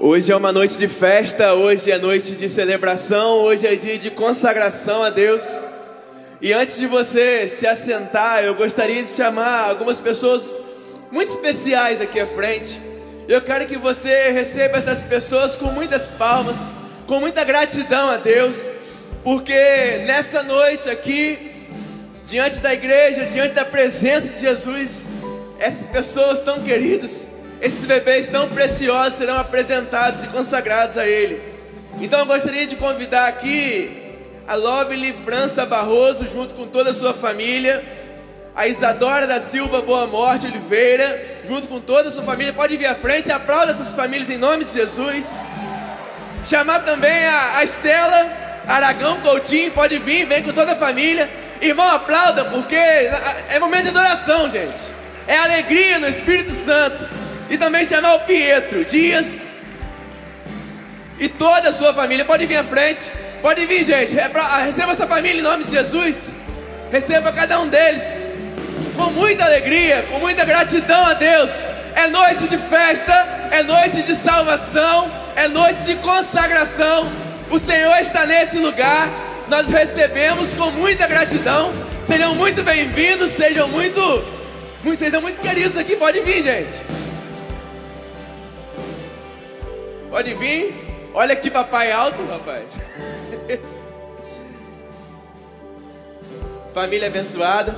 Hoje é uma noite de festa, hoje é noite de celebração, hoje é dia de consagração a Deus. E antes de você se assentar, eu gostaria de chamar algumas pessoas muito especiais aqui à frente. Eu quero que você receba essas pessoas com muitas palmas, com muita gratidão a Deus, porque nessa noite aqui, diante da igreja, diante da presença de Jesus, essas pessoas tão queridas, esses bebês tão preciosos serão apresentados e consagrados a Ele. Então eu gostaria de convidar aqui a Lovely França Barroso, junto com toda a sua família, a Isadora da Silva Boa Morte Oliveira, junto com toda a sua família. Pode vir à frente, aplauda essas famílias em nome de Jesus. Chamar também a, a Estela Aragão Coutinho, pode vir, vem com toda a família. Irmão, aplauda, porque é momento de adoração, gente. É alegria no Espírito Santo. E também chamar o Pietro Dias e toda a sua família. Pode vir à frente. Pode vir, gente. É pra, receba essa família em nome de Jesus. Receba cada um deles com muita alegria, com muita gratidão a Deus. É noite de festa, é noite de salvação, é noite de consagração. O Senhor está nesse lugar. Nós recebemos com muita gratidão. Sejam muito bem-vindos, sejam muito, muito, sejam muito queridos aqui. Pode vir, gente. Pode vir. Olha que papai alto, rapaz. Família abençoada.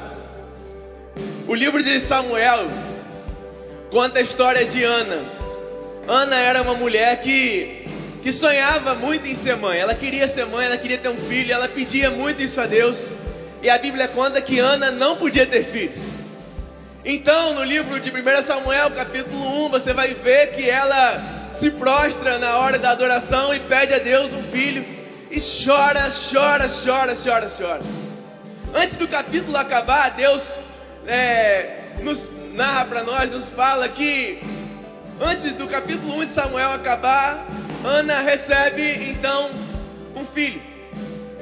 O livro de Samuel conta a história de Ana. Ana era uma mulher que, que sonhava muito em ser mãe. Ela queria ser mãe, ela queria ter um filho, ela pedia muito isso a Deus. E a Bíblia conta que Ana não podia ter filhos. Então, no livro de 1 Samuel, capítulo 1, você vai ver que ela se prostra na hora da adoração e pede a Deus um filho e chora, chora, chora, chora, chora. Antes do capítulo acabar, Deus é, nos narra para nós, nos fala que antes do capítulo 1 de Samuel acabar, Ana recebe então um filho.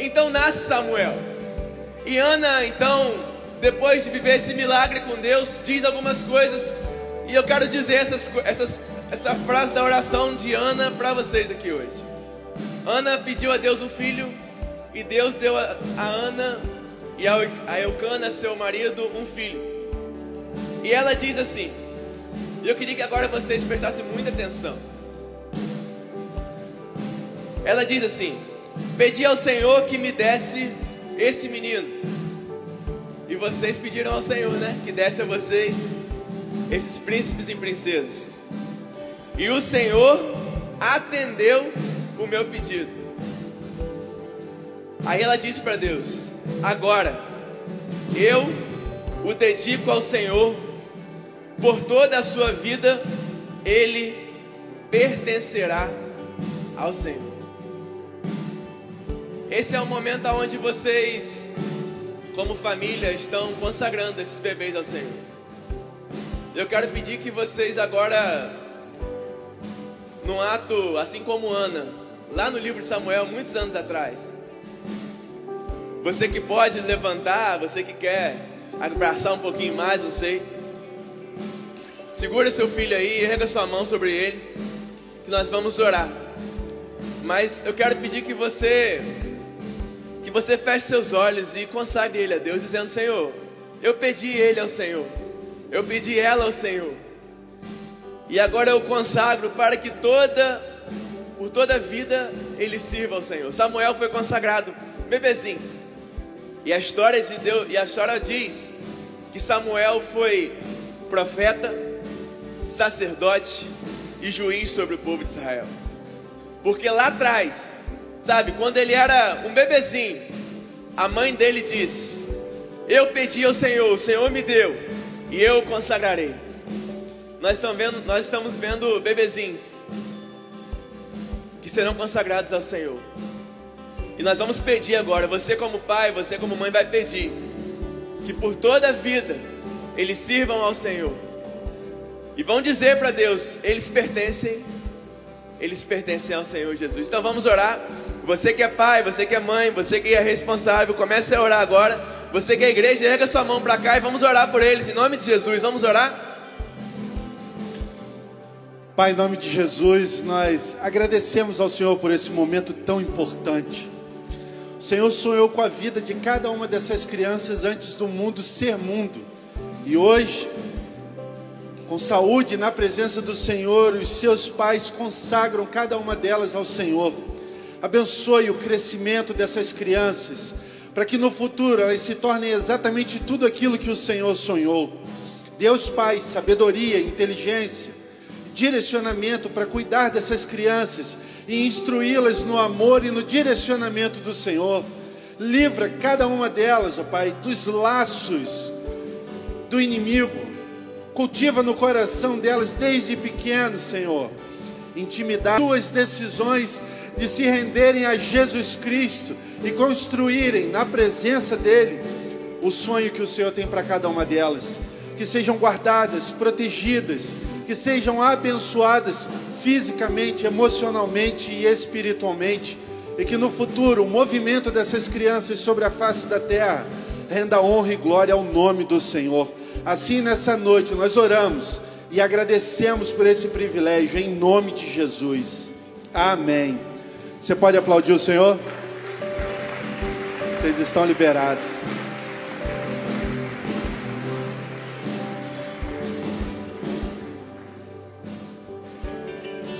Então nasce Samuel. E Ana, então, depois de viver esse milagre com Deus, diz algumas coisas. E eu quero dizer essas, essas essa frase da oração de Ana para vocês aqui hoje. Ana pediu a Deus um filho e Deus deu a, a Ana e a Eucana, seu marido, um filho. E ela diz assim: eu queria que agora vocês prestassem muita atenção. Ela diz assim: Pedi ao Senhor que me desse esse menino. E vocês pediram ao Senhor, né? Que desse a vocês esses príncipes e princesas. E o Senhor atendeu o meu pedido. Aí ela disse para Deus: Agora eu o dedico ao Senhor por toda a sua vida, ele pertencerá ao Senhor. Esse é o momento onde vocês, como família, estão consagrando esses bebês ao Senhor. Eu quero pedir que vocês agora num ato assim como Ana, lá no livro de Samuel, muitos anos atrás. Você que pode levantar, você que quer abraçar um pouquinho mais, não sei. Segura seu filho aí, erga sua mão sobre ele, que nós vamos orar. Mas eu quero pedir que você que você feche seus olhos e consagre ele a Deus, dizendo: Senhor, eu pedi ele ao Senhor, eu pedi ela ao Senhor. E agora eu consagro para que toda, por toda a vida, ele sirva ao Senhor. Samuel foi consagrado, bebezinho. E a história de Deus, e a história diz que Samuel foi profeta, sacerdote e juiz sobre o povo de Israel. Porque lá atrás, sabe, quando ele era um bebezinho, a mãe dele disse: Eu pedi ao Senhor, o Senhor me deu, e eu o consagrarei. Nós estamos vendo, nós estamos vendo bebezinhos que serão consagrados ao Senhor. E nós vamos pedir agora, você como pai, você como mãe vai pedir que por toda a vida eles sirvam ao Senhor. E vão dizer para Deus, eles pertencem, eles pertencem ao Senhor Jesus. Então vamos orar. Você que é pai, você que é mãe, você que é responsável, comece a orar agora. Você que é igreja, erga sua mão para cá e vamos orar por eles em nome de Jesus. Vamos orar? Pai, em nome de Jesus, nós agradecemos ao Senhor por esse momento tão importante. O Senhor sonhou com a vida de cada uma dessas crianças antes do mundo ser mundo. E hoje, com saúde na presença do Senhor, os seus pais consagram cada uma delas ao Senhor. Abençoe o crescimento dessas crianças, para que no futuro elas se tornem exatamente tudo aquilo que o Senhor sonhou. Deus Pai, sabedoria, inteligência, direcionamento para cuidar dessas crianças e instruí-las no amor e no direcionamento do Senhor. Livra cada uma delas, ó Pai, dos laços do inimigo. Cultiva no coração delas desde pequeno, Senhor, intimidade, suas decisões de se renderem a Jesus Cristo e construírem na presença dEle o sonho que o Senhor tem para cada uma delas. Que sejam guardadas, protegidas, que sejam abençoadas fisicamente, emocionalmente e espiritualmente, e que no futuro o movimento dessas crianças sobre a face da terra renda honra e glória ao nome do Senhor. Assim, nessa noite, nós oramos e agradecemos por esse privilégio, em nome de Jesus. Amém. Você pode aplaudir o Senhor? Vocês estão liberados.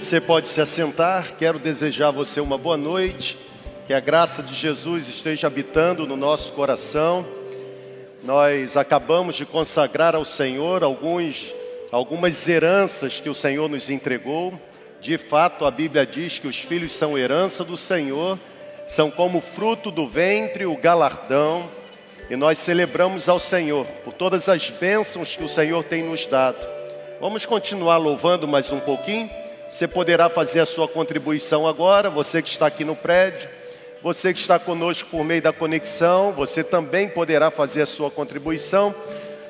Você pode se assentar. Quero desejar a você uma boa noite. Que a graça de Jesus esteja habitando no nosso coração. Nós acabamos de consagrar ao Senhor alguns, algumas heranças que o Senhor nos entregou. De fato, a Bíblia diz que os filhos são herança do Senhor, são como fruto do ventre, o galardão. E nós celebramos ao Senhor por todas as bênçãos que o Senhor tem nos dado. Vamos continuar louvando mais um pouquinho? Você poderá fazer a sua contribuição agora, você que está aqui no prédio, você que está conosco por meio da conexão, você também poderá fazer a sua contribuição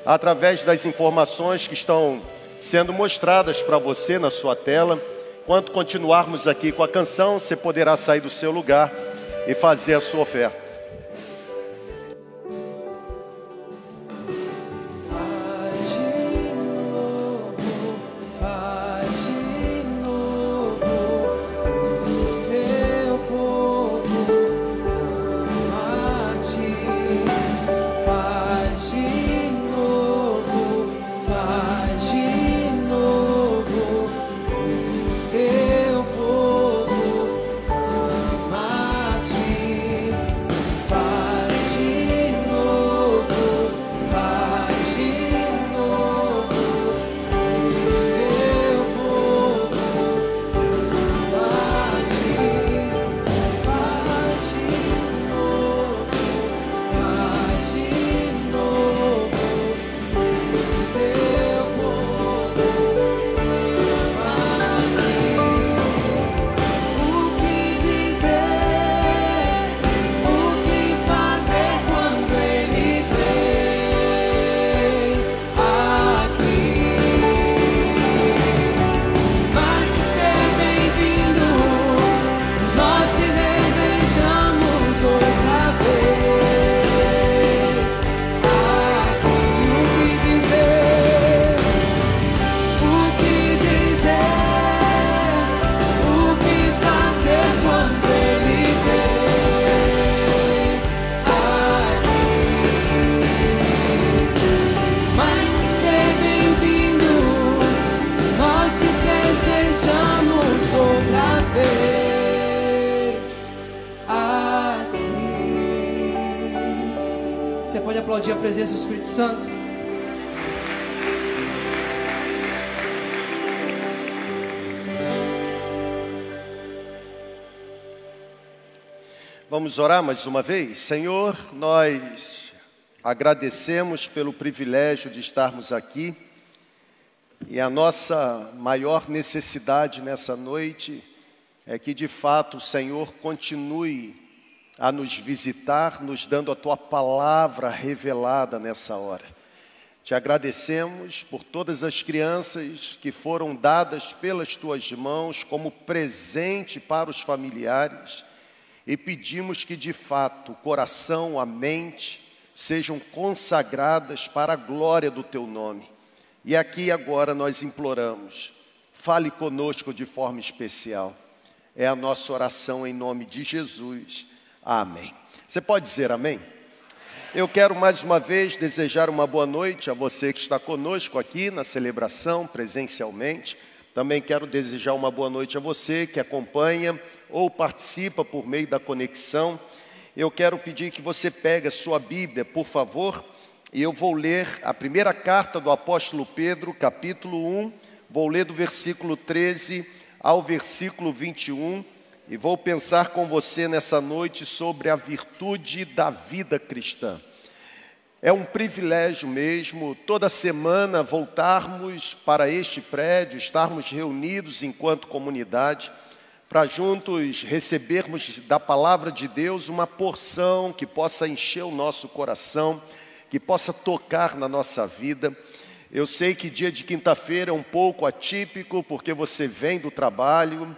através das informações que estão sendo mostradas para você na sua tela. Enquanto continuarmos aqui com a canção, você poderá sair do seu lugar e fazer a sua oferta. Vamos orar mais uma vez? Senhor, nós agradecemos pelo privilégio de estarmos aqui e a nossa maior necessidade nessa noite é que de fato o Senhor continue a nos visitar, nos dando a tua palavra revelada nessa hora. Te agradecemos por todas as crianças que foram dadas pelas tuas mãos como presente para os familiares e pedimos que de fato o coração, a mente sejam consagradas para a glória do teu nome. E aqui agora nós imploramos, fale conosco de forma especial. É a nossa oração em nome de Jesus. Amém. Você pode dizer amém? Eu quero mais uma vez desejar uma boa noite a você que está conosco aqui na celebração presencialmente. Também quero desejar uma boa noite a você que acompanha ou participa por meio da conexão. Eu quero pedir que você pegue a sua Bíblia, por favor, e eu vou ler a primeira carta do apóstolo Pedro, capítulo 1, vou ler do versículo 13 ao versículo 21 e vou pensar com você nessa noite sobre a virtude da vida cristã. É um privilégio mesmo, toda semana, voltarmos para este prédio, estarmos reunidos enquanto comunidade, para juntos recebermos da palavra de Deus uma porção que possa encher o nosso coração, que possa tocar na nossa vida. Eu sei que dia de quinta-feira é um pouco atípico, porque você vem do trabalho,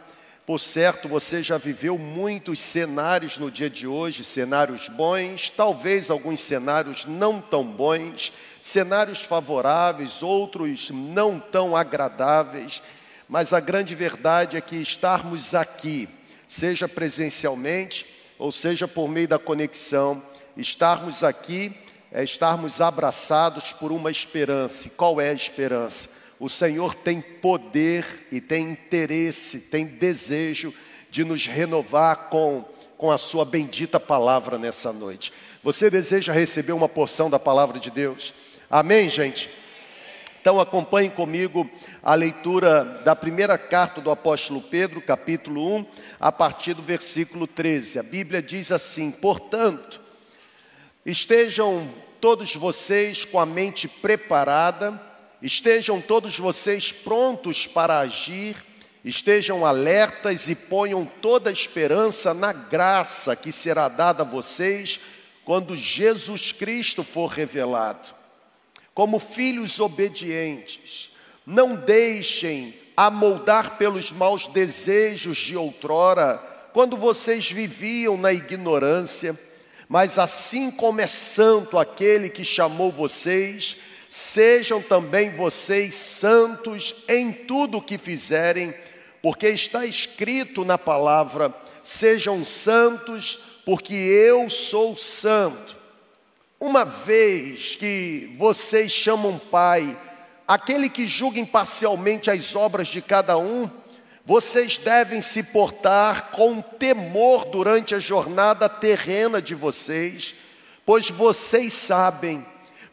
por certo, você já viveu muitos cenários no dia de hoje, cenários bons, talvez alguns cenários não tão bons, cenários favoráveis, outros não tão agradáveis, mas a grande verdade é que estarmos aqui, seja presencialmente ou seja por meio da conexão, estarmos aqui é estarmos abraçados por uma esperança. E qual é a esperança? O Senhor tem poder e tem interesse, tem desejo de nos renovar com, com a Sua bendita palavra nessa noite. Você deseja receber uma porção da palavra de Deus? Amém, gente? Então acompanhe comigo a leitura da primeira carta do apóstolo Pedro, capítulo 1, a partir do versículo 13. A Bíblia diz assim: Portanto, estejam todos vocês com a mente preparada, Estejam todos vocês prontos para agir, estejam alertas e ponham toda a esperança na graça que será dada a vocês quando Jesus Cristo for revelado. Como filhos obedientes, não deixem amoldar pelos maus desejos de outrora, quando vocês viviam na ignorância, mas assim como é santo aquele que chamou vocês, Sejam também vocês santos em tudo o que fizerem, porque está escrito na palavra: sejam santos, porque eu sou santo. Uma vez que vocês chamam Pai, aquele que julga imparcialmente as obras de cada um, vocês devem se portar com temor durante a jornada terrena de vocês, pois vocês sabem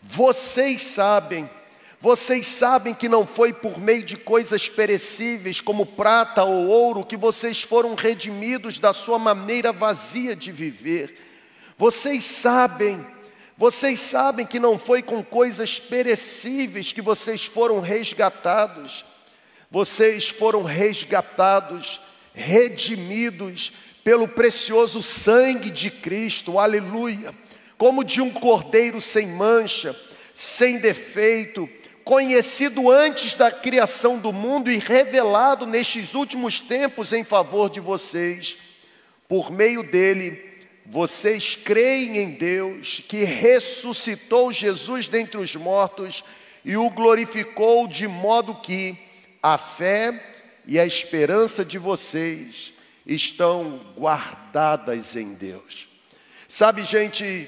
vocês sabem, vocês sabem que não foi por meio de coisas perecíveis, como prata ou ouro, que vocês foram redimidos da sua maneira vazia de viver. Vocês sabem, vocês sabem que não foi com coisas perecíveis que vocês foram resgatados. Vocês foram resgatados, redimidos pelo precioso sangue de Cristo. Aleluia como de um cordeiro sem mancha, sem defeito, conhecido antes da criação do mundo e revelado nestes últimos tempos em favor de vocês. Por meio dele, vocês creem em Deus, que ressuscitou Jesus dentre os mortos e o glorificou, de modo que a fé e a esperança de vocês estão guardadas em Deus. Sabe, gente,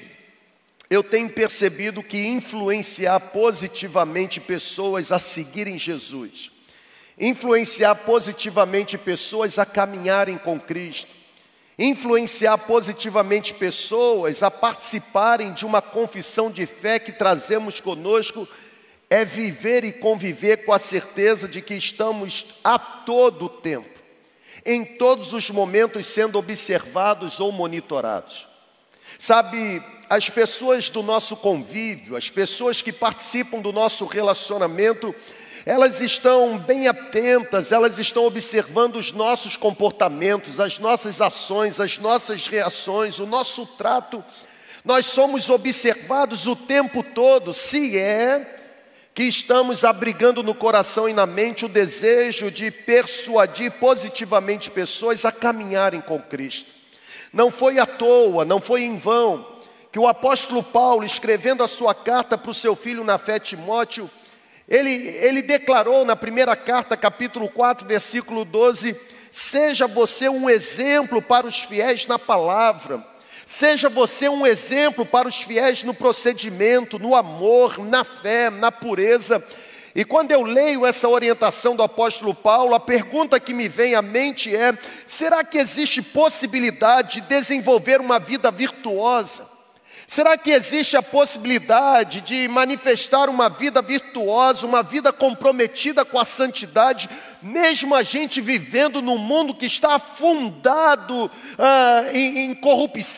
eu tenho percebido que influenciar positivamente pessoas a seguirem Jesus, influenciar positivamente pessoas a caminharem com Cristo, influenciar positivamente pessoas a participarem de uma confissão de fé que trazemos conosco, é viver e conviver com a certeza de que estamos a todo tempo, em todos os momentos sendo observados ou monitorados. Sabe, as pessoas do nosso convívio, as pessoas que participam do nosso relacionamento, elas estão bem atentas, elas estão observando os nossos comportamentos, as nossas ações, as nossas reações, o nosso trato. Nós somos observados o tempo todo, se é que estamos abrigando no coração e na mente o desejo de persuadir positivamente pessoas a caminharem com Cristo. Não foi à toa, não foi em vão que o apóstolo Paulo, escrevendo a sua carta para o seu filho na fé Timóteo, Ele, ele declarou na primeira carta, capítulo 4, versículo 12: Seja você um exemplo para os fiéis na palavra, seja você um exemplo para os fiéis no procedimento, no amor, na fé, na pureza. E quando eu leio essa orientação do apóstolo Paulo, a pergunta que me vem à mente é: será que existe possibilidade de desenvolver uma vida virtuosa? Será que existe a possibilidade de manifestar uma vida virtuosa, uma vida comprometida com a santidade, mesmo a gente vivendo num mundo que está afundado ah, em, em,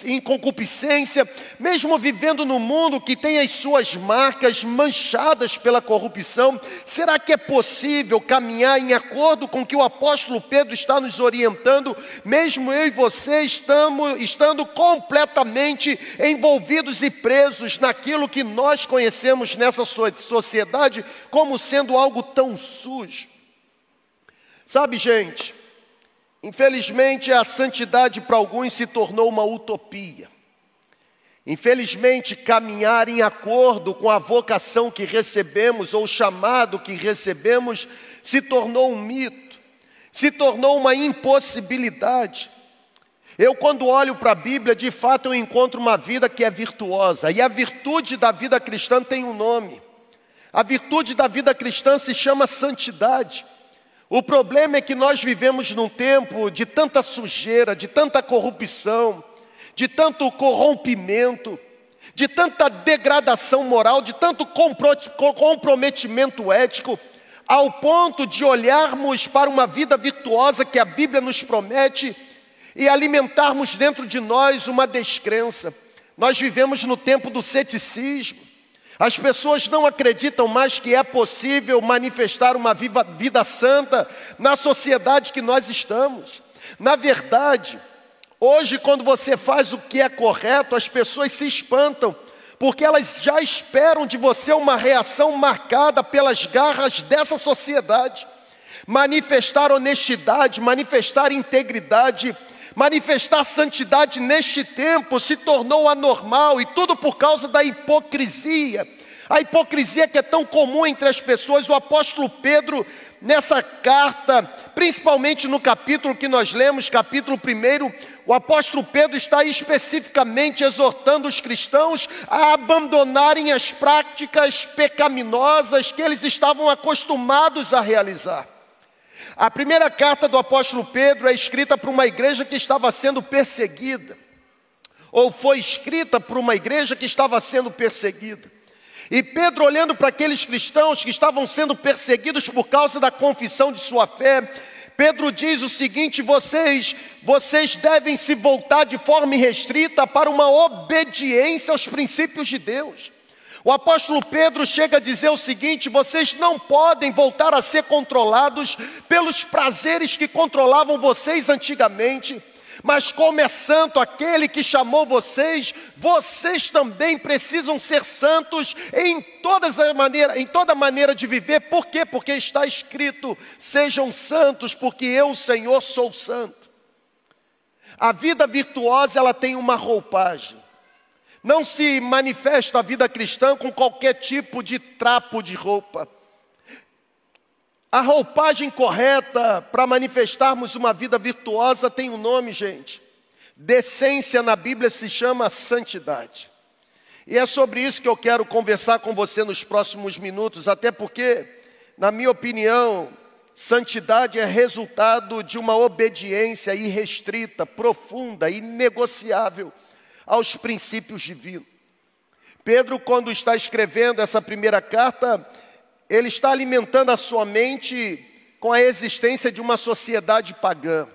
em concupiscência, mesmo vivendo num mundo que tem as suas marcas manchadas pela corrupção, será que é possível caminhar em acordo com o que o apóstolo Pedro está nos orientando, mesmo eu e você estamos, estando completamente envolvidos e presos naquilo que nós conhecemos nessa sociedade como sendo algo tão sujo? Sabe, gente, infelizmente a santidade para alguns se tornou uma utopia. Infelizmente, caminhar em acordo com a vocação que recebemos ou o chamado que recebemos se tornou um mito, se tornou uma impossibilidade. Eu, quando olho para a Bíblia, de fato eu encontro uma vida que é virtuosa, e a virtude da vida cristã tem um nome. A virtude da vida cristã se chama santidade. O problema é que nós vivemos num tempo de tanta sujeira, de tanta corrupção, de tanto corrompimento, de tanta degradação moral, de tanto comprometimento ético, ao ponto de olharmos para uma vida virtuosa que a Bíblia nos promete e alimentarmos dentro de nós uma descrença. Nós vivemos no tempo do ceticismo. As pessoas não acreditam mais que é possível manifestar uma viva, vida santa na sociedade que nós estamos. Na verdade, hoje, quando você faz o que é correto, as pessoas se espantam, porque elas já esperam de você uma reação marcada pelas garras dessa sociedade. Manifestar honestidade, manifestar integridade, manifestar santidade neste tempo se tornou anormal e tudo por causa da hipocrisia. A hipocrisia que é tão comum entre as pessoas, o apóstolo Pedro, nessa carta, principalmente no capítulo que nós lemos, capítulo 1, o apóstolo Pedro está especificamente exortando os cristãos a abandonarem as práticas pecaminosas que eles estavam acostumados a realizar. A primeira carta do apóstolo Pedro é escrita para uma igreja que estava sendo perseguida, ou foi escrita para uma igreja que estava sendo perseguida. E Pedro, olhando para aqueles cristãos que estavam sendo perseguidos por causa da confissão de sua fé, Pedro diz o seguinte: vocês, vocês devem se voltar de forma irrestrita para uma obediência aos princípios de Deus. O apóstolo Pedro chega a dizer o seguinte: vocês não podem voltar a ser controlados pelos prazeres que controlavam vocês antigamente. Mas como é santo aquele que chamou vocês, vocês também precisam ser santos em, todas a maneira, em toda maneira de viver. Por quê? Porque está escrito: sejam santos, porque eu, Senhor, sou santo. A vida virtuosa ela tem uma roupagem. Não se manifesta a vida cristã com qualquer tipo de trapo de roupa. A roupagem correta para manifestarmos uma vida virtuosa tem um nome, gente. Decência na Bíblia se chama santidade. E é sobre isso que eu quero conversar com você nos próximos minutos, até porque, na minha opinião, santidade é resultado de uma obediência irrestrita, profunda, inegociável aos princípios divinos. Pedro, quando está escrevendo essa primeira carta, ele está alimentando a sua mente com a existência de uma sociedade pagã.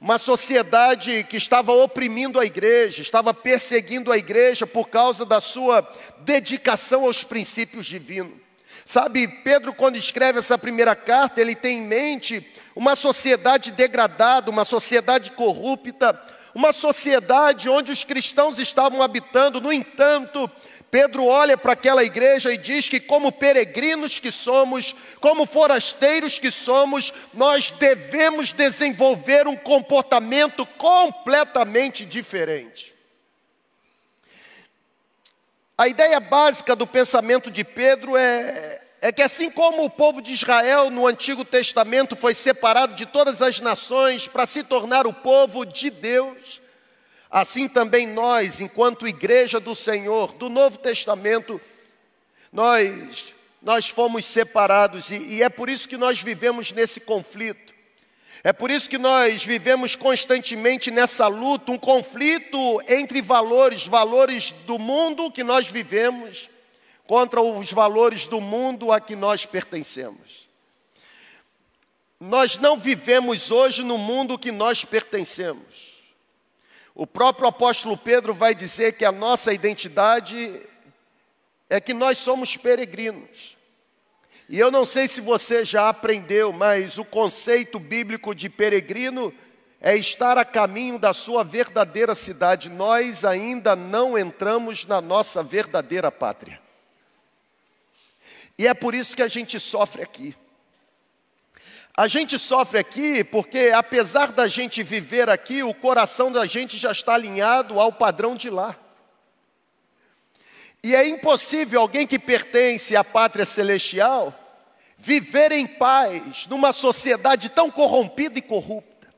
Uma sociedade que estava oprimindo a igreja, estava perseguindo a igreja por causa da sua dedicação aos princípios divinos. Sabe, Pedro, quando escreve essa primeira carta, ele tem em mente uma sociedade degradada, uma sociedade corrupta, uma sociedade onde os cristãos estavam habitando, no entanto, Pedro olha para aquela igreja e diz que, como peregrinos que somos, como forasteiros que somos, nós devemos desenvolver um comportamento completamente diferente. A ideia básica do pensamento de Pedro é, é que assim como o povo de Israel no Antigo Testamento foi separado de todas as nações para se tornar o povo de Deus, assim também nós, enquanto igreja do Senhor, do Novo Testamento, nós nós fomos separados e, e é por isso que nós vivemos nesse conflito. É por isso que nós vivemos constantemente nessa luta, um conflito entre valores, valores do mundo que nós vivemos contra os valores do mundo a que nós pertencemos. Nós não vivemos hoje no mundo que nós pertencemos. O próprio apóstolo Pedro vai dizer que a nossa identidade é que nós somos peregrinos. E eu não sei se você já aprendeu, mas o conceito bíblico de peregrino é estar a caminho da sua verdadeira cidade. Nós ainda não entramos na nossa verdadeira pátria. E é por isso que a gente sofre aqui. A gente sofre aqui porque, apesar da gente viver aqui, o coração da gente já está alinhado ao padrão de lá. E é impossível alguém que pertence à pátria celestial viver em paz numa sociedade tão corrompida e corrupta.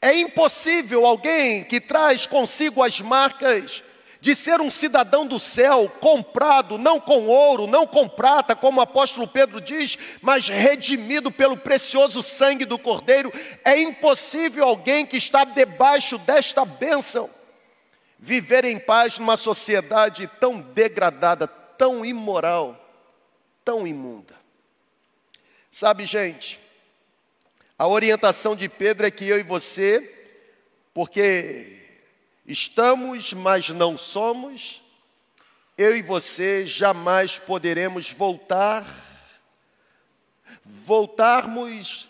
É impossível alguém que traz consigo as marcas de ser um cidadão do céu, comprado não com ouro, não com prata, como o apóstolo Pedro diz, mas redimido pelo precioso sangue do Cordeiro. É impossível alguém que está debaixo desta bênção viver em paz numa sociedade tão degradada, tão imoral, tão imunda. Sabe, gente, a orientação de Pedro é que eu e você, porque Estamos, mas não somos. Eu e você jamais poderemos voltar, voltarmos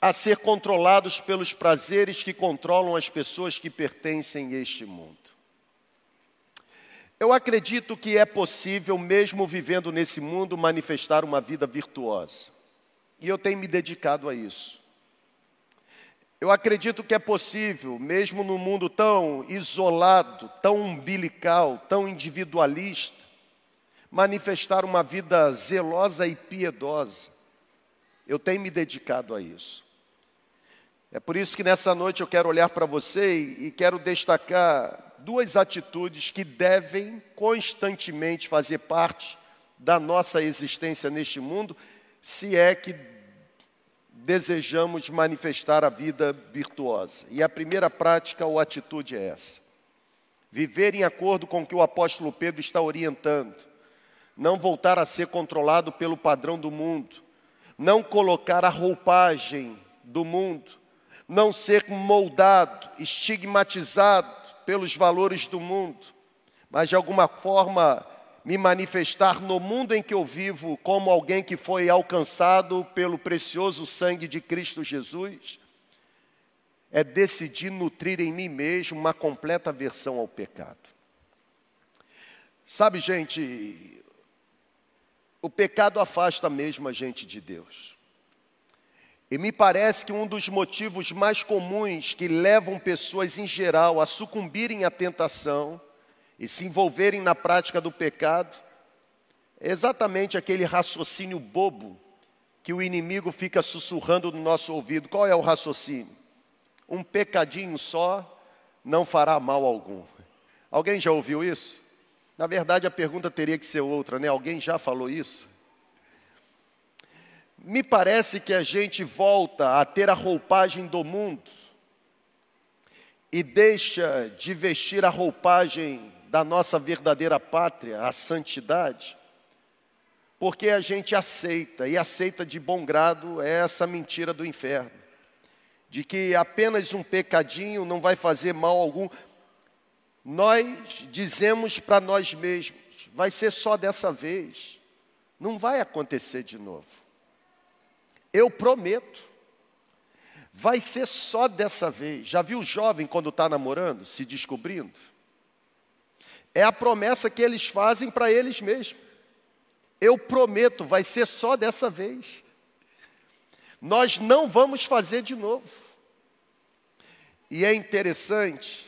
a ser controlados pelos prazeres que controlam as pessoas que pertencem a este mundo. Eu acredito que é possível, mesmo vivendo nesse mundo, manifestar uma vida virtuosa. E eu tenho me dedicado a isso. Eu acredito que é possível, mesmo no mundo tão isolado, tão umbilical, tão individualista, manifestar uma vida zelosa e piedosa. Eu tenho me dedicado a isso. É por isso que nessa noite eu quero olhar para você e quero destacar duas atitudes que devem constantemente fazer parte da nossa existência neste mundo, se é que desejamos manifestar a vida virtuosa. E a primeira prática ou atitude é essa: viver em acordo com o que o apóstolo Pedro está orientando, não voltar a ser controlado pelo padrão do mundo, não colocar a roupagem do mundo, não ser moldado, estigmatizado pelos valores do mundo, mas de alguma forma me manifestar no mundo em que eu vivo como alguém que foi alcançado pelo precioso sangue de Cristo Jesus, é decidir nutrir em mim mesmo uma completa aversão ao pecado. Sabe, gente, o pecado afasta mesmo a gente de Deus. E me parece que um dos motivos mais comuns que levam pessoas em geral a sucumbirem à tentação e se envolverem na prática do pecado, é exatamente aquele raciocínio bobo que o inimigo fica sussurrando no nosso ouvido. Qual é o raciocínio? Um pecadinho só não fará mal algum. Alguém já ouviu isso? Na verdade, a pergunta teria que ser outra, né? Alguém já falou isso? Me parece que a gente volta a ter a roupagem do mundo e deixa de vestir a roupagem da nossa verdadeira pátria, a santidade, porque a gente aceita, e aceita de bom grado, essa mentira do inferno, de que apenas um pecadinho não vai fazer mal algum. Nós dizemos para nós mesmos, vai ser só dessa vez, não vai acontecer de novo. Eu prometo, vai ser só dessa vez. Já viu o jovem quando está namorando, se descobrindo? É a promessa que eles fazem para eles mesmos. Eu prometo, vai ser só dessa vez. Nós não vamos fazer de novo. E é interessante,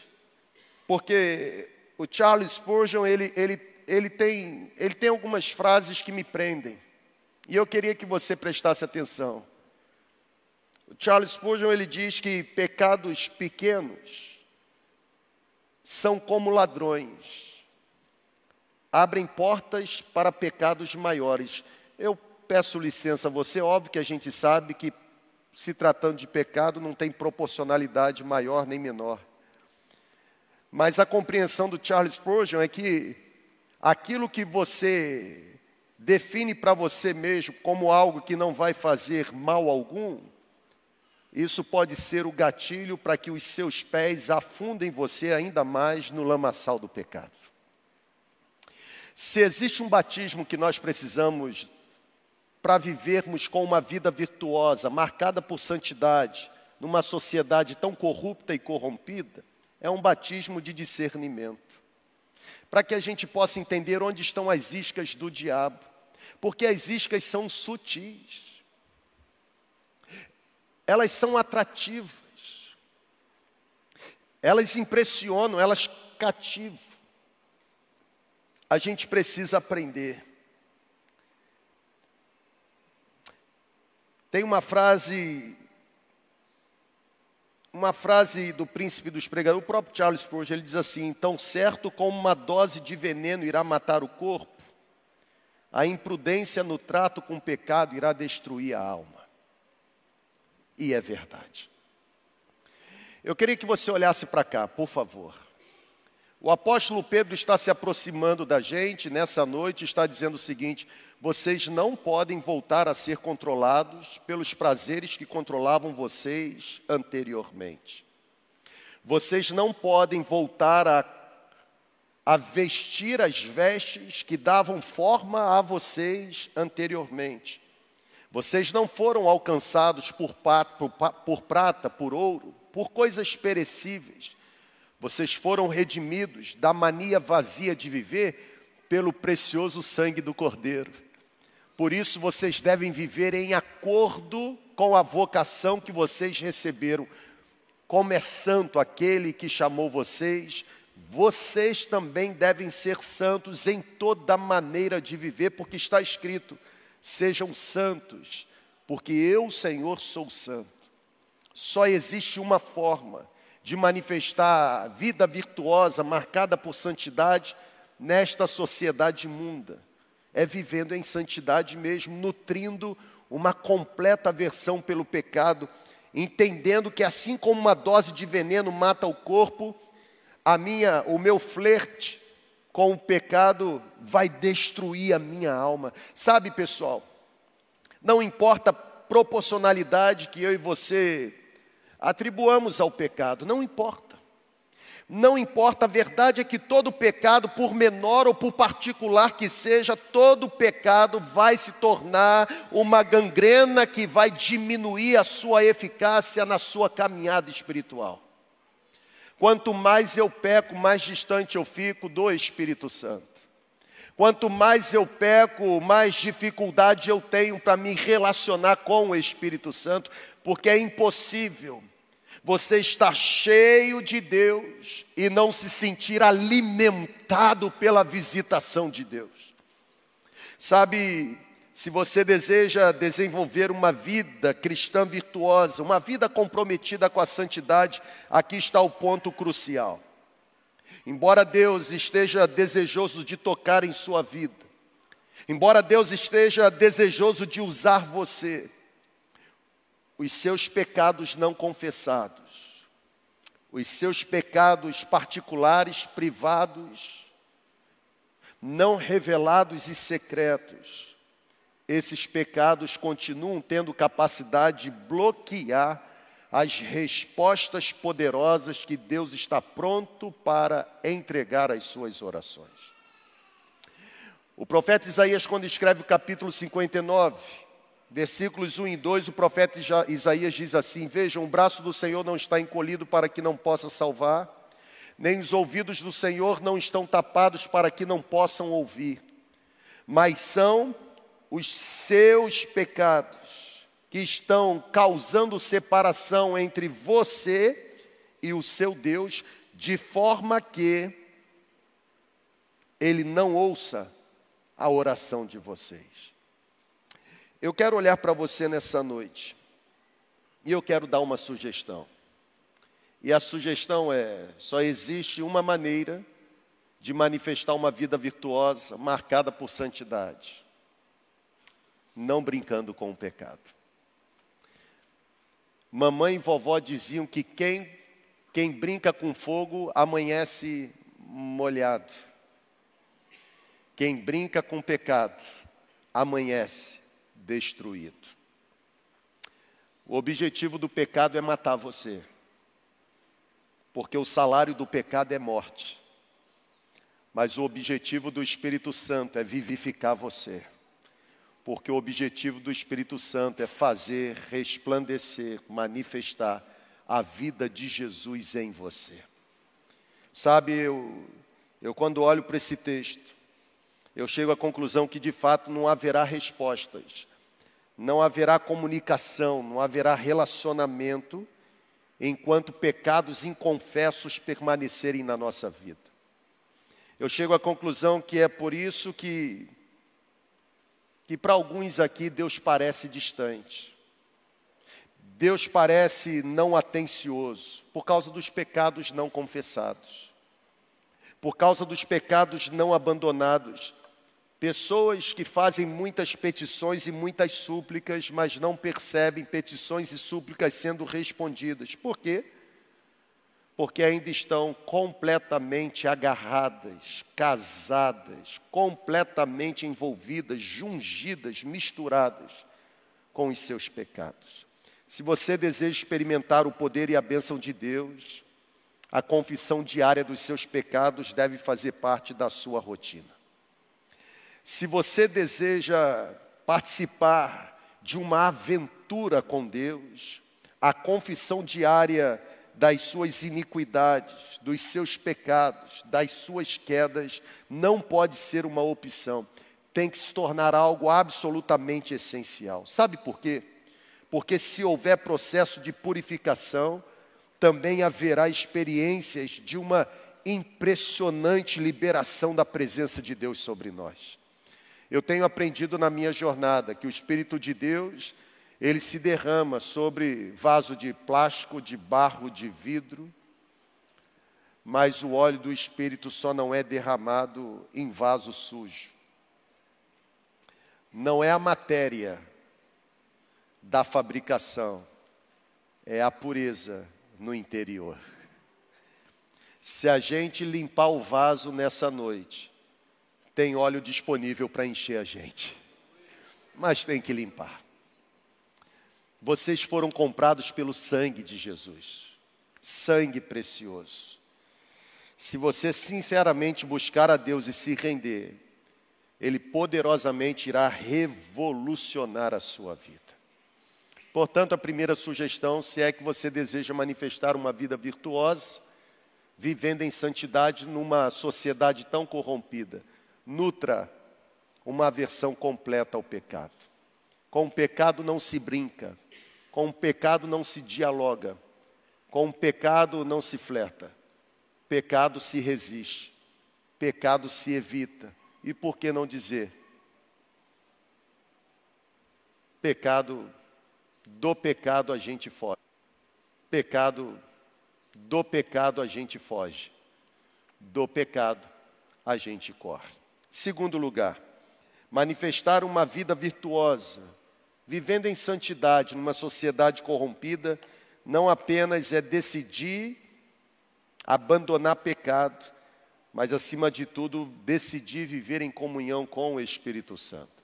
porque o Charles Spurgeon, ele, ele, ele tem, ele tem algumas frases que me prendem. E eu queria que você prestasse atenção. O Charles Spurgeon ele diz que pecados pequenos são como ladrões. Abrem portas para pecados maiores. Eu peço licença a você, óbvio que a gente sabe que se tratando de pecado não tem proporcionalidade maior nem menor. Mas a compreensão do Charles Spurgeon é que aquilo que você define para você mesmo como algo que não vai fazer mal algum, isso pode ser o gatilho para que os seus pés afundem você ainda mais no lamaçal do pecado. Se existe um batismo que nós precisamos para vivermos com uma vida virtuosa, marcada por santidade, numa sociedade tão corrupta e corrompida, é um batismo de discernimento. Para que a gente possa entender onde estão as iscas do diabo, porque as iscas são sutis, elas são atrativas, elas impressionam, elas cativam. A gente precisa aprender. Tem uma frase uma frase do príncipe dos pregadores, o próprio Charles Spurgeon, ele diz assim: "Tão certo como uma dose de veneno irá matar o corpo, a imprudência no trato com o pecado irá destruir a alma". E é verdade. Eu queria que você olhasse para cá, por favor. O apóstolo Pedro está se aproximando da gente nessa noite, está dizendo o seguinte: vocês não podem voltar a ser controlados pelos prazeres que controlavam vocês anteriormente. Vocês não podem voltar a, a vestir as vestes que davam forma a vocês anteriormente. Vocês não foram alcançados por, por, por prata, por ouro, por coisas perecíveis. Vocês foram redimidos da mania vazia de viver pelo precioso sangue do Cordeiro. Por isso vocês devem viver em acordo com a vocação que vocês receberam. Como é santo aquele que chamou vocês, vocês também devem ser santos em toda maneira de viver, porque está escrito: sejam santos, porque eu, Senhor, sou santo. Só existe uma forma de manifestar vida virtuosa marcada por santidade nesta sociedade imunda é vivendo em santidade mesmo, nutrindo uma completa aversão pelo pecado, entendendo que assim como uma dose de veneno mata o corpo, a minha, o meu flerte com o pecado vai destruir a minha alma. Sabe, pessoal? Não importa a proporcionalidade que eu e você atribuamos ao pecado, não importa. Não importa, a verdade é que todo pecado, por menor ou por particular que seja, todo pecado vai se tornar uma gangrena que vai diminuir a sua eficácia na sua caminhada espiritual. Quanto mais eu peco, mais distante eu fico do Espírito Santo. Quanto mais eu peco, mais dificuldade eu tenho para me relacionar com o Espírito Santo, porque é impossível você está cheio de Deus e não se sentir alimentado pela visitação de Deus. Sabe, se você deseja desenvolver uma vida cristã virtuosa, uma vida comprometida com a santidade, aqui está o ponto crucial. Embora Deus esteja desejoso de tocar em sua vida, embora Deus esteja desejoso de usar você, os seus pecados não confessados, os seus pecados particulares, privados, não revelados e secretos, esses pecados continuam tendo capacidade de bloquear as respostas poderosas que Deus está pronto para entregar às suas orações. O profeta Isaías, quando escreve o capítulo 59, Versículos 1 e 2, o profeta Isaías diz assim: Vejam, o braço do Senhor não está encolhido para que não possa salvar, nem os ouvidos do Senhor não estão tapados para que não possam ouvir, mas são os seus pecados que estão causando separação entre você e o seu Deus, de forma que ele não ouça a oração de vocês. Eu quero olhar para você nessa noite e eu quero dar uma sugestão. E a sugestão é: só existe uma maneira de manifestar uma vida virtuosa, marcada por santidade. Não brincando com o pecado. Mamãe e vovó diziam que quem, quem brinca com fogo amanhece molhado. Quem brinca com pecado amanhece destruído. O objetivo do pecado é matar você, porque o salário do pecado é morte. Mas o objetivo do Espírito Santo é vivificar você. Porque o objetivo do Espírito Santo é fazer resplandecer, manifestar a vida de Jesus em você. Sabe, eu, eu quando olho para esse texto, eu chego à conclusão que de fato não haverá respostas, não haverá comunicação, não haverá relacionamento enquanto pecados inconfessos permanecerem na nossa vida. Eu chego à conclusão que é por isso que, que para alguns aqui Deus parece distante. Deus parece não atencioso, por causa dos pecados não confessados, por causa dos pecados não abandonados. Pessoas que fazem muitas petições e muitas súplicas, mas não percebem petições e súplicas sendo respondidas. Por quê? porque ainda estão completamente agarradas, casadas, completamente envolvidas, jungidas, misturadas com os seus pecados. Se você deseja experimentar o poder e a bênção de Deus, a confissão diária dos seus pecados deve fazer parte da sua rotina. Se você deseja participar de uma aventura com Deus, a confissão diária das suas iniquidades, dos seus pecados, das suas quedas, não pode ser uma opção. Tem que se tornar algo absolutamente essencial. Sabe por quê? Porque se houver processo de purificação, também haverá experiências de uma impressionante liberação da presença de Deus sobre nós. Eu tenho aprendido na minha jornada que o Espírito de Deus ele se derrama sobre vaso de plástico, de barro, de vidro, mas o óleo do Espírito só não é derramado em vaso sujo. Não é a matéria da fabricação, é a pureza no interior. Se a gente limpar o vaso nessa noite, tem óleo disponível para encher a gente, mas tem que limpar. Vocês foram comprados pelo sangue de Jesus, sangue precioso. Se você sinceramente buscar a Deus e se render, Ele poderosamente irá revolucionar a sua vida. Portanto, a primeira sugestão, se é que você deseja manifestar uma vida virtuosa, vivendo em santidade numa sociedade tão corrompida, nutra uma aversão completa ao pecado. Com o pecado não se brinca, com o pecado não se dialoga, com o pecado não se flerta, pecado se resiste, pecado se evita. E por que não dizer? Pecado, do pecado a gente foge. Pecado, do pecado a gente foge. Do pecado a gente corre. Segundo lugar, manifestar uma vida virtuosa Vivendo em santidade numa sociedade corrompida, não apenas é decidir abandonar pecado, mas acima de tudo, decidir viver em comunhão com o Espírito Santo.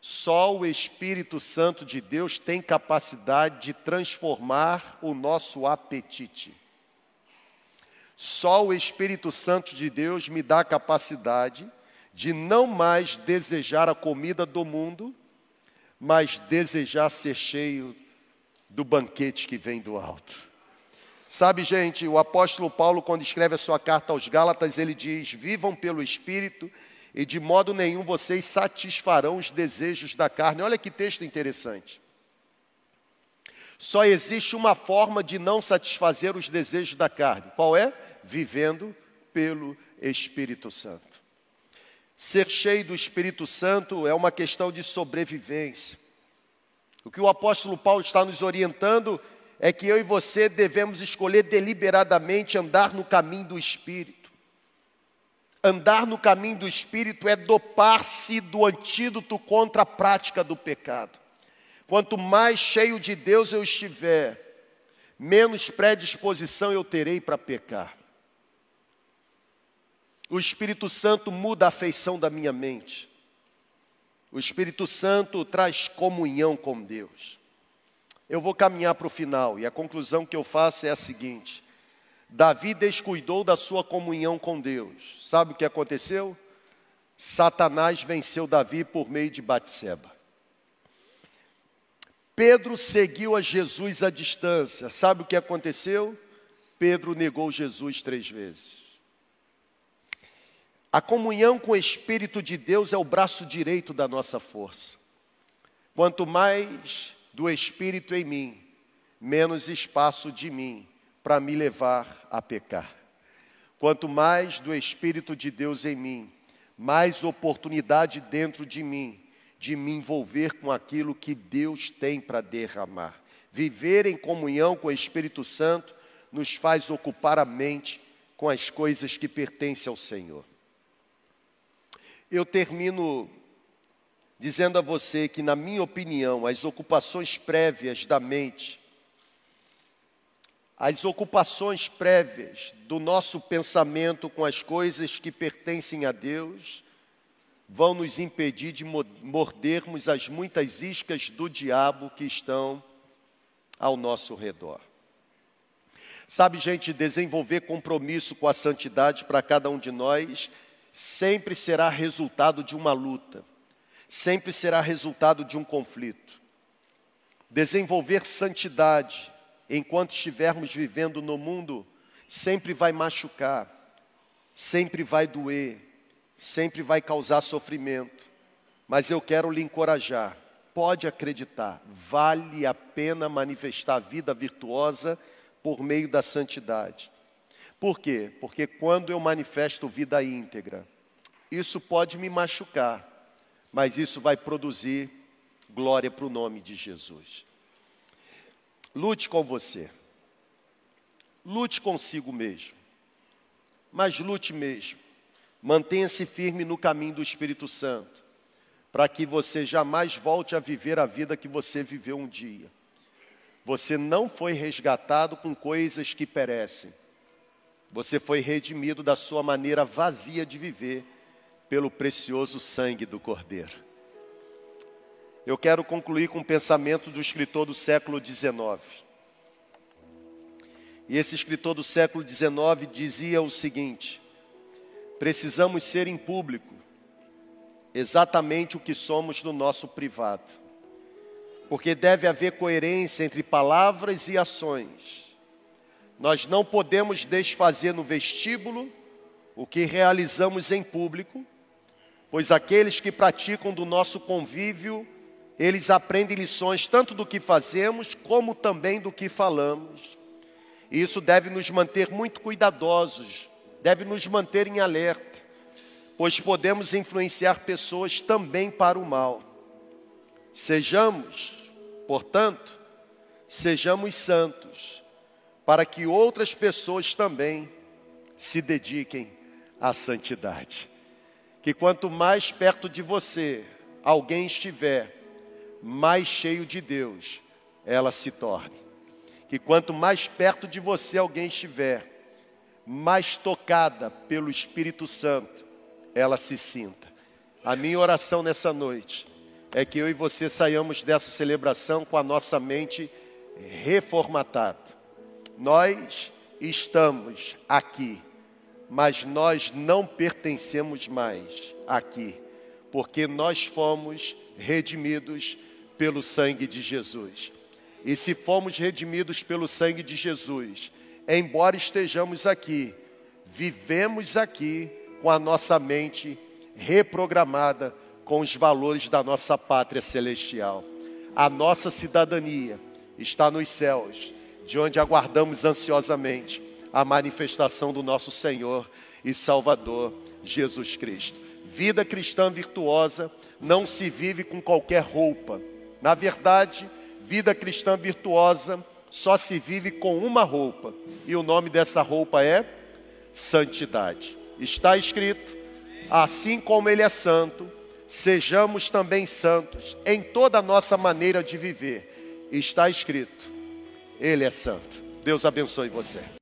Só o Espírito Santo de Deus tem capacidade de transformar o nosso apetite. Só o Espírito Santo de Deus me dá a capacidade de não mais desejar a comida do mundo, mas desejar ser cheio do banquete que vem do alto. Sabe, gente, o apóstolo Paulo, quando escreve a sua carta aos Gálatas, ele diz: Vivam pelo Espírito e de modo nenhum vocês satisfarão os desejos da carne. Olha que texto interessante. Só existe uma forma de não satisfazer os desejos da carne. Qual é? Vivendo pelo Espírito Santo. Ser cheio do Espírito Santo é uma questão de sobrevivência. O que o apóstolo Paulo está nos orientando é que eu e você devemos escolher deliberadamente andar no caminho do Espírito. Andar no caminho do Espírito é dopar-se do antídoto contra a prática do pecado. Quanto mais cheio de Deus eu estiver, menos predisposição eu terei para pecar. O Espírito Santo muda a feição da minha mente. O Espírito Santo traz comunhão com Deus. Eu vou caminhar para o final e a conclusão que eu faço é a seguinte: Davi descuidou da sua comunhão com Deus. Sabe o que aconteceu? Satanás venceu Davi por meio de Batseba. Pedro seguiu a Jesus à distância. Sabe o que aconteceu? Pedro negou Jesus três vezes. A comunhão com o Espírito de Deus é o braço direito da nossa força. Quanto mais do Espírito em mim, menos espaço de mim para me levar a pecar. Quanto mais do Espírito de Deus em mim, mais oportunidade dentro de mim de me envolver com aquilo que Deus tem para derramar. Viver em comunhão com o Espírito Santo nos faz ocupar a mente com as coisas que pertencem ao Senhor. Eu termino dizendo a você que, na minha opinião, as ocupações prévias da mente, as ocupações prévias do nosso pensamento com as coisas que pertencem a Deus, vão nos impedir de mordermos as muitas iscas do diabo que estão ao nosso redor. Sabe, gente, desenvolver compromisso com a santidade para cada um de nós sempre será resultado de uma luta, sempre será resultado de um conflito. Desenvolver santidade enquanto estivermos vivendo no mundo sempre vai machucar, sempre vai doer, sempre vai causar sofrimento. Mas eu quero lhe encorajar, pode acreditar, vale a pena manifestar a vida virtuosa por meio da santidade. Por quê? Porque quando eu manifesto vida íntegra, isso pode me machucar, mas isso vai produzir glória para o nome de Jesus. Lute com você, lute consigo mesmo, mas lute mesmo. Mantenha-se firme no caminho do Espírito Santo, para que você jamais volte a viver a vida que você viveu um dia. Você não foi resgatado com coisas que perecem, você foi redimido da sua maneira vazia de viver pelo precioso sangue do Cordeiro. Eu quero concluir com um pensamento do escritor do século XIX. E esse escritor do século XIX dizia o seguinte: precisamos ser em público exatamente o que somos no nosso privado, porque deve haver coerência entre palavras e ações nós não podemos desfazer no vestíbulo o que realizamos em público, pois aqueles que praticam do nosso convívio, eles aprendem lições tanto do que fazemos como também do que falamos. E isso deve nos manter muito cuidadosos, deve nos manter em alerta, pois podemos influenciar pessoas também para o mal. Sejamos, portanto, sejamos santos para que outras pessoas também se dediquem à santidade. Que quanto mais perto de você alguém estiver, mais cheio de Deus ela se torne. Que quanto mais perto de você alguém estiver, mais tocada pelo Espírito Santo ela se sinta. A minha oração nessa noite é que eu e você saiamos dessa celebração com a nossa mente reformatada nós estamos aqui, mas nós não pertencemos mais aqui, porque nós fomos redimidos pelo sangue de Jesus. E se fomos redimidos pelo sangue de Jesus, embora estejamos aqui, vivemos aqui com a nossa mente reprogramada com os valores da nossa pátria celestial. A nossa cidadania está nos céus de onde aguardamos ansiosamente a manifestação do nosso Senhor e Salvador Jesus Cristo. Vida cristã virtuosa não se vive com qualquer roupa. Na verdade, vida cristã virtuosa só se vive com uma roupa, e o nome dessa roupa é santidade. Está escrito: assim como Ele é santo, sejamos também santos em toda a nossa maneira de viver. Está escrito: Ele é santo. Deus abençoe você.